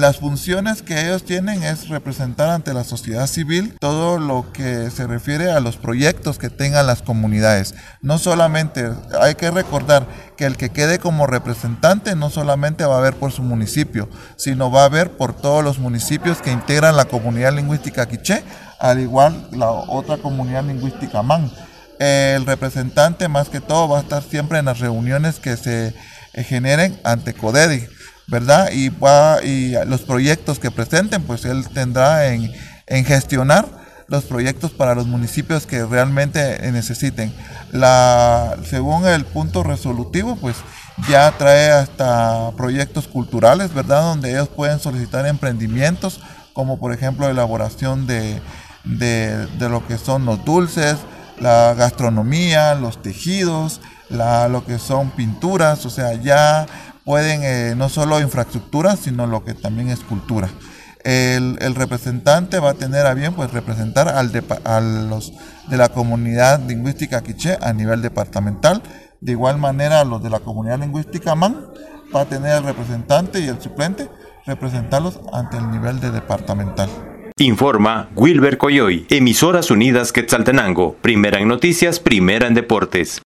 Las funciones que ellos tienen es representar ante la sociedad civil todo lo que se refiere a los proyectos que tengan las comunidades. No solamente, hay que recordar que el que quede como representante no solamente va a ver por su municipio, sino va a ver por todos los municipios que integran la comunidad lingüística quiché, al igual la otra comunidad lingüística man. El representante más que todo va a estar siempre en las reuniones que se generen ante CODEDI ¿verdad? Y, va, y los proyectos que presenten, pues él tendrá en, gestionar los proyectos para los municipios que realmente necesiten. La, según el punto resolutivo, pues ya trae hasta proyectos culturales, ¿verdad? Donde ellos pueden solicitar emprendimientos, como por ejemplo elaboración de, de, de lo que son los dulces, la gastronomía, los tejidos, la, lo que son pinturas, o sea, ya pueden eh, no solo infraestructura, sino lo que también es cultura. El, representante va a tener a bien pues representar al a los de la comunidad lingüística quiché a nivel departamental. De igual manera, los de la comunidad lingüística man va a tener el representante y el suplente representarlos ante el nivel de departamental. Informa Wilber Coyoy, Emisoras Unidas Quetzaltenango, primera en noticias, primera en deportes.